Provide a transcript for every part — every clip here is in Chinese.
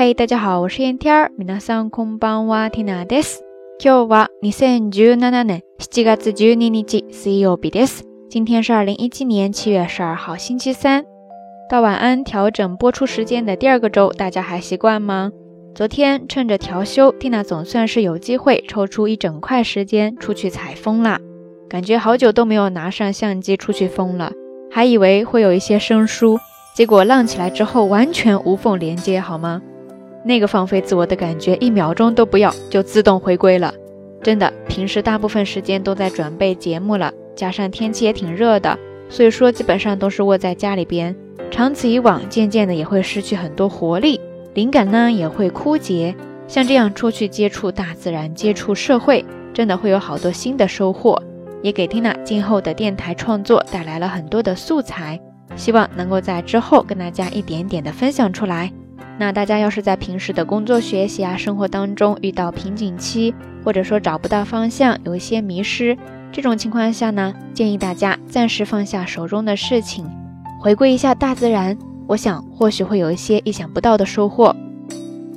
嗨，大家好，我是燕天儿。皆さんこんばんは、ティナです。今日は二千十七年七月十二日水曜日です。今天是二零一七年七月十二号星期三。到晚安调整播出时间的第二个周，大家还习惯吗？昨天趁着调休，蒂娜总算是有机会抽出一整块时间出去采风啦。感觉好久都没有拿上相机出去风了，还以为会有一些生疏，结果浪起来之后完全无缝连接，好吗？ 那个放飞自我的感觉，一秒钟都不要就自动回归了。真的，平时大部分时间都在准备节目了，加上天气也挺热的，所以说基本上都是窝在家里边。长此以往，渐渐的也会失去很多活力，灵感呢也会枯竭。像这样出去接触大自然、接触社会，真的会有好多新的收获，也给 Tina 今后的电台创作带来了很多的素材。希望能够在之后跟大家一点点的分享出来。那大家要是在平时的工作、学习啊、生活当中遇到瓶颈期，或者说找不到方向，有一些迷失，这种情况下呢，建议大家暂时放下手中的事情，回归一下大自然，我想或许会有一些意想不到的收获。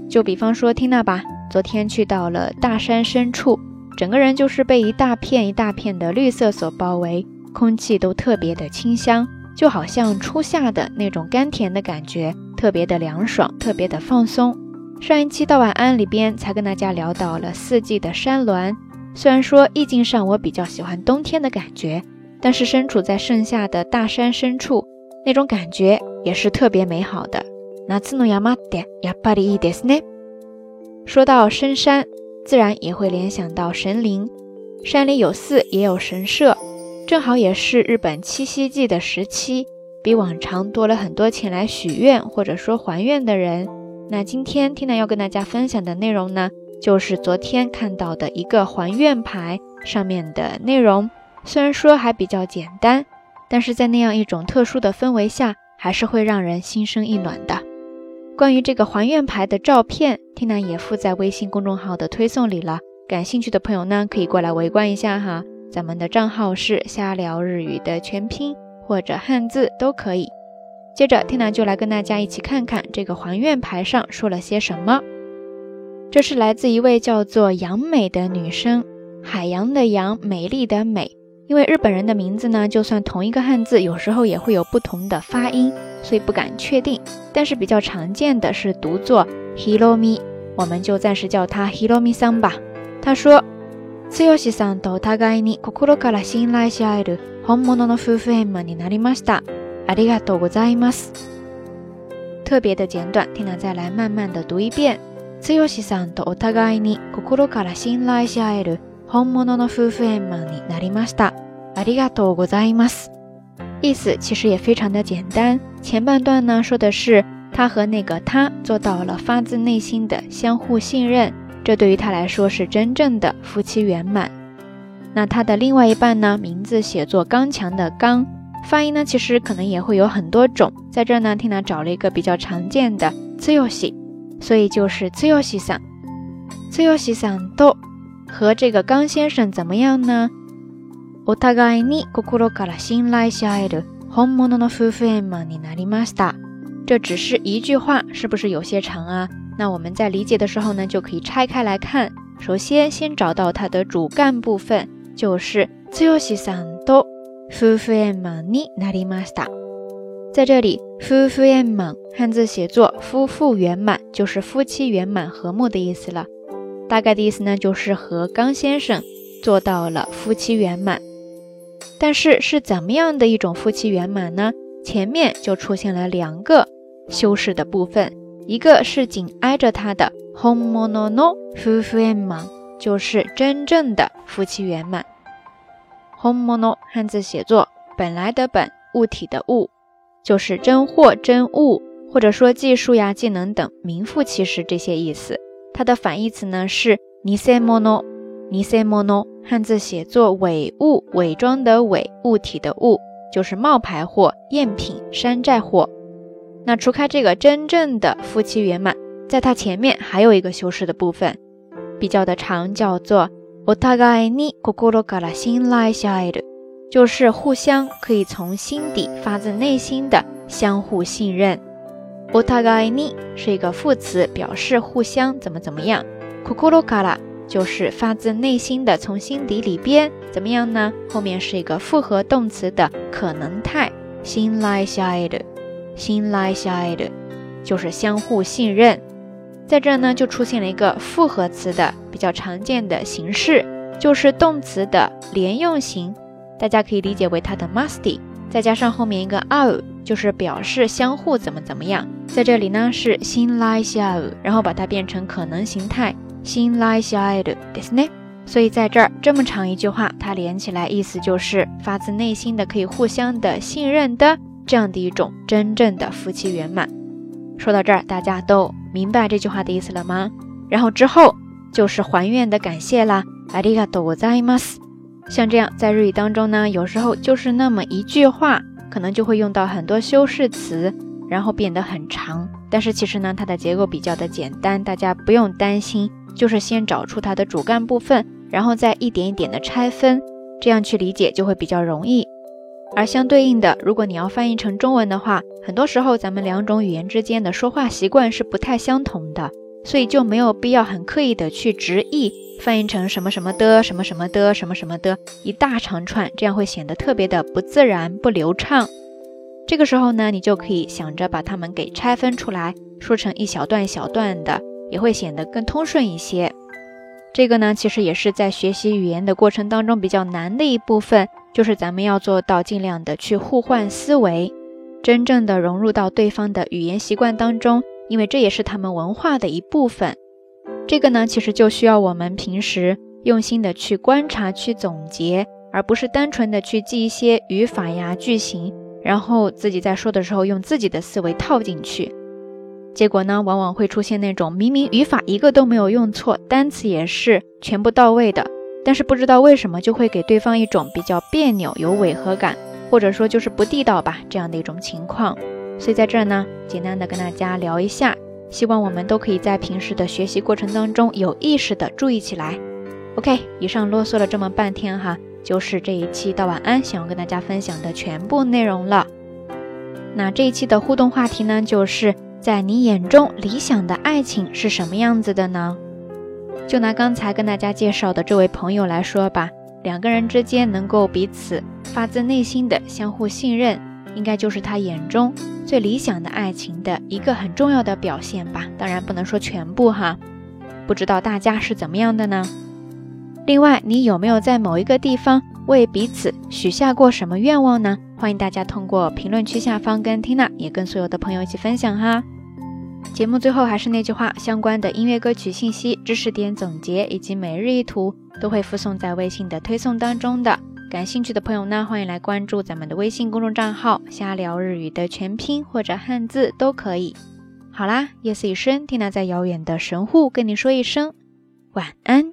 就比方说缇娜吧，昨天去到了大山深处，整个人就是被一大片一大片的绿色所包围，空气都特别的清香，就好像初夏的那种甘甜的感觉。特别的凉爽，特别的放松。上一期到晚安里边才跟大家聊到了四季的山峦，虽然说意境上我比较喜欢冬天的感觉，但是身处在盛夏的大山深处，那种感觉也是特别美好的。那次诺亚马德亚巴里伊德斯呢？说到深山，自然也会联想到神灵，山里有寺也有神社，正好也是日本七夕祭的时期。比往常多了很多前来许愿或者说还愿的人。那今天 Tina 要跟大家分享的内容呢，就是昨天看到的一个还愿牌上面的内容。虽然说还比较简单，但是在那样一种特殊的氛围下，还是会让人心生一暖的。关于这个还愿牌的照片，Tina 也附在微信公众号的推送里了。感兴趣的朋友呢，可以过来围观一下哈。咱们的账号是瞎聊日语的全拼。或者汉字都可以。接着，Tina 就来跟大家一起看看这个还愿牌上说了些什么。这是来自一位叫做杨美的女生，海洋的洋，美丽的美。因为日本人的名字呢，就算同一个汉字，有时候也会有不同的发音，所以不敢确定。但是比较常见的是读作 Hiromi，我们就暂时叫她 Hiromi 桑吧。她说。剛さんとお互いに心から信頼し合える本物の夫婦円満になりました。ありがとうございます。特别的简短，听了再来慢慢的读一遍。剛さんとお互いに心から信頼し合える本物の夫婦円満になりました。ありがとうございます。意思其实也非常的简单。前半段呢说的是他和那个他做到了发自内心的相互信任。这对于他来说是真正的夫妻圆满。那他的另外一半呢？名字写作刚强的刚，发音呢其实可能也会有很多种。在这呢，Tina 找了一个比较常见的 “tsuyoshi”，所以就是 “tsuyoshi 桑 ”，“tsuyoshi 桑都和这个刚先生怎么样呢？お互いに心から信頼し合える本物の夫婦円満になりました。这只是一句话，是不是有些长啊？ 那我们在理解的时候呢，就可以拆开来看。首先，先找到它的主干部分，就是つよしさんと夫婦円満になりました。在这里，夫婦円満汉字写作夫妇圆满，就是夫妻圆满和睦的意思了。大概的意思呢，就是和刚先生做到了夫妻圆满。但是是怎么样的一种夫妻圆满呢？前面就出现了两个修饰的部分。 一个是紧挨着它的 homono no fufuenman，就是真正的夫妻圆满。homono 汉字写作本来的本物体的物，就是真货真物，或者说技术呀技能等名副其实这些意思。它的反义词呢是 nisemono，nisemono 汉字写作伪物伪装的伪物体的物，就是冒牌货赝品山寨货。那除开这个真正的夫妻圆满，在它前面还有一个修饰的部分，比较的长，叫做お互いに心から信頼し合える，就是互相可以从心底发自内心的相互信任。 お互いに是一个副词，表示互相怎么怎么样。心から就是发自内心的，从心底里边怎么样呢？后面是一个复合动词的可能态。信頼し合える， 信頼し合える就是相互信任。在这呢，就出现了一个复合词的比较常见的形式，就是动词的连用型。大家可以理解为它的 musty，再加上后面一个 ao，就是表示相互怎么怎么样。在这里呢是信頼し合う，然后把它变成可能形态信頼し合えるですね。所以在这儿这么长一句话，它连起来意思就是发自内心的可以互相的信任的 这样的一种真正的夫妻圆满。说到这儿，大家都明白这句话的意思了吗？然后之后就是还愿的感谢啦，ありがとうございます。像这样在日语当中呢，有时候就是那么一句话，可能就会用到很多修饰词，然后变得很长。但是其实呢，它的结构比较的简单，大家不用担心，就是先找出它的主干部分，然后再一点一点的拆分，这样去理解就会比较容易。 而相对应的，如果你要翻译成中文的话，很多时候咱们两种语言之间的说话习惯是不太相同的，所以就没有必要很刻意的去直译翻译成什么什么的、什么什么的、什么什么的一大长串，这样会显得特别的不自然、不流畅。这个时候呢，你就可以想着把它们给拆分出来，说成一小段小段的，也会显得更通顺一些。这个呢，其实也是在学习语言的过程当中比较难的一部分。就是咱们要做到尽量的去互换思维，真正的融入到对方的语言习惯当中，因为这也是他们文化的一部分。这个呢，其实就需要我们平时用心的去观察、去总结，而不是单纯的去记一些语法呀、句型，然后自己在说的时候用自己的思维套进去。结果呢，往往会出现那种明明语法一个都没有用错，单词也是全部到位的。但是不知道为什么就会给对方一种比较别扭、有违和感，或者说就是不地道吧这样的一种情况。所以在这儿呢，简单的跟大家聊一下，希望我们都可以在平时的学习过程当中有意识的注意起来。OK，以上啰嗦了这么半天哈，就是这一期到晚安想要跟大家分享的全部内容了。那这一期的互动话题呢，就是在你眼中理想的爱情是什么样子的呢？就拿刚才跟大家介绍的这位朋友来说吧，两个人之间能够彼此发自内心的相互信任，应该就是他眼中最理想的爱情的一个很重要的表现吧。当然不能说全部哈，不知道大家是怎么样的呢？另外，你有没有在某一个地方为彼此许下过什么愿望呢？欢迎大家通过评论区下方跟缇娜也跟所有的朋友一起分享哈。节目最后还是那句话，相关的音乐歌曲信息、知识点总结以及每日一图都会附送在微信的推送当中的。感兴趣的朋友呢，欢迎来关注咱们的微信公众账号“瞎聊日语”的全拼或者汉字都可以。好啦，夜色已深，听娜在遥远的神户跟你说一声晚安。